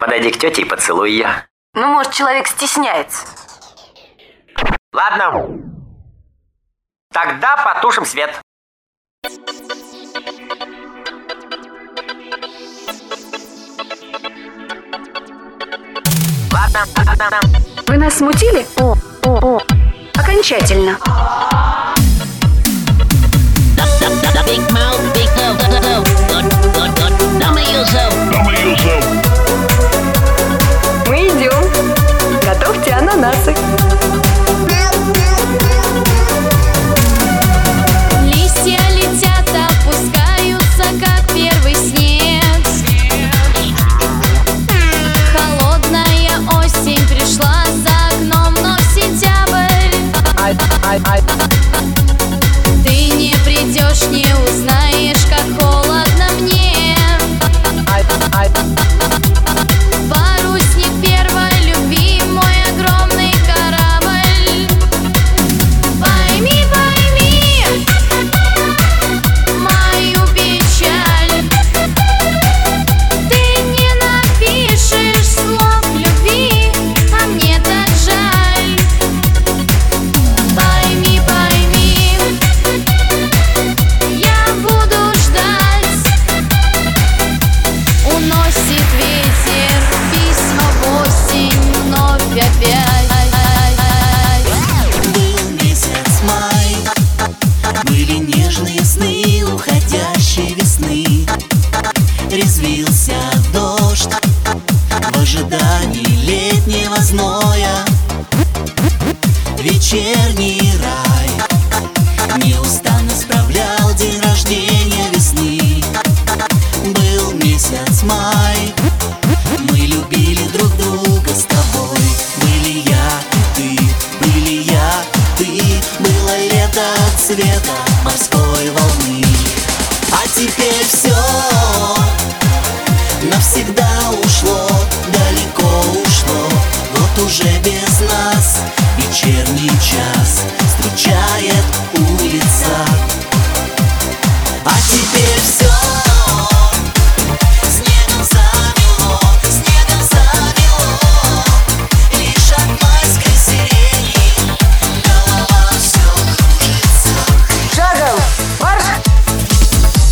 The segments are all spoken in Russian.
Подойди к тете и поцелуй ее. Ну, может, человек стесняется. Ладно. Тогда потушим свет. Ладно, ладно. Вы нас смутили? О, о, о. Окончательно. Ты не придешь, не узнаешь, дождь. В ожидании летнего зноя. Вечерний А теперь все Снегом замело, снегом замело Лишь от майской сирени Голова все кружится Шагом! Марш!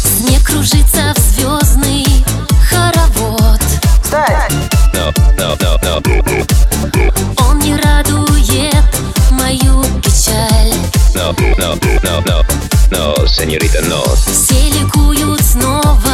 Снег кружится в звездный хоровод Встать! Он не радует мою печаль No, no, no, no, no, señorita, no. Все ликуют снова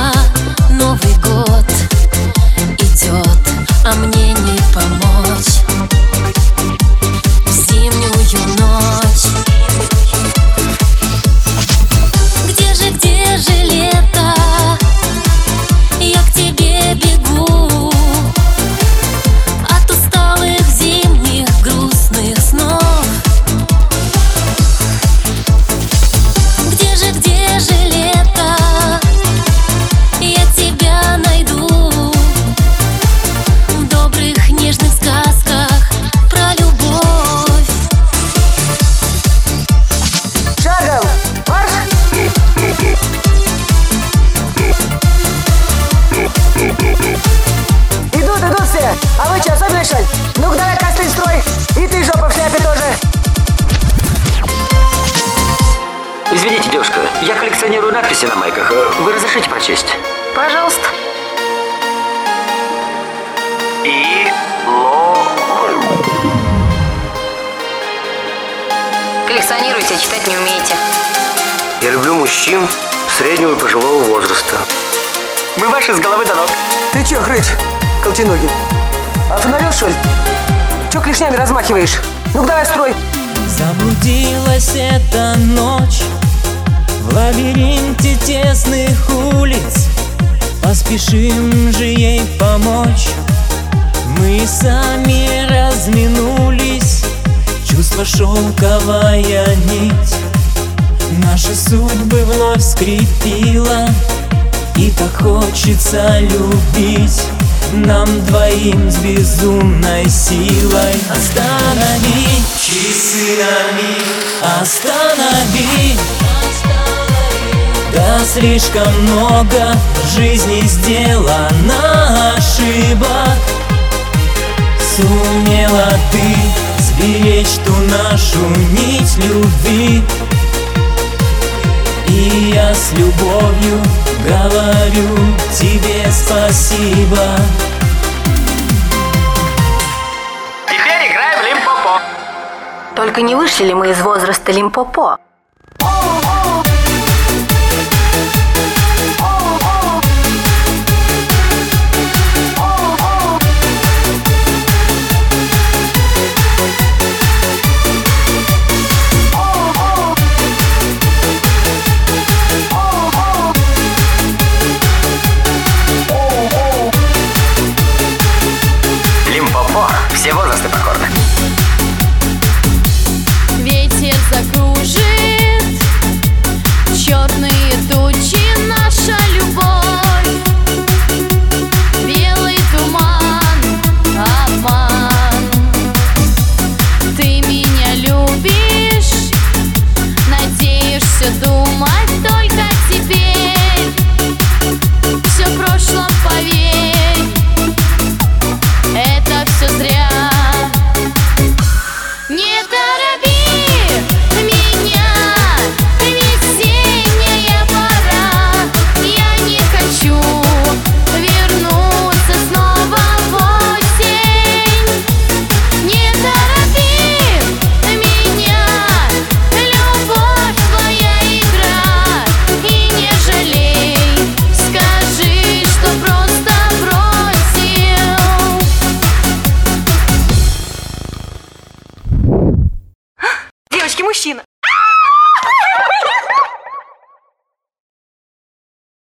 я коллекционирую надписи на майках. Вы разрешите прочесть? Пожалуйста. И ло. Коллекционируйте, читать не умеете. Я люблю мужчин среднего и пожилого возраста. Мы ваши с головы до ног. Ты чё, хрыч, колченогий? Офонарел, что ли? Чё клешнями размахиваешь? Ну-ка давай строй! Заблудилась эта ночь В лабиринте тесных улиц. Поспешим же ей помочь. Мы сами разминулись. Чувство шелковая нить. Наши судьбы вновь скрепила. И так хочется любить нам двоим с безумной силой. Останови часы на миг Останови. Да слишком много в жизни сделано ошибок. Сумела ты сберечь ту нашу нить любви. И я с любовью говорю тебе спасибо Теперь играем в лимпопо. Только не вышли ли мы из возраста Лимпопо?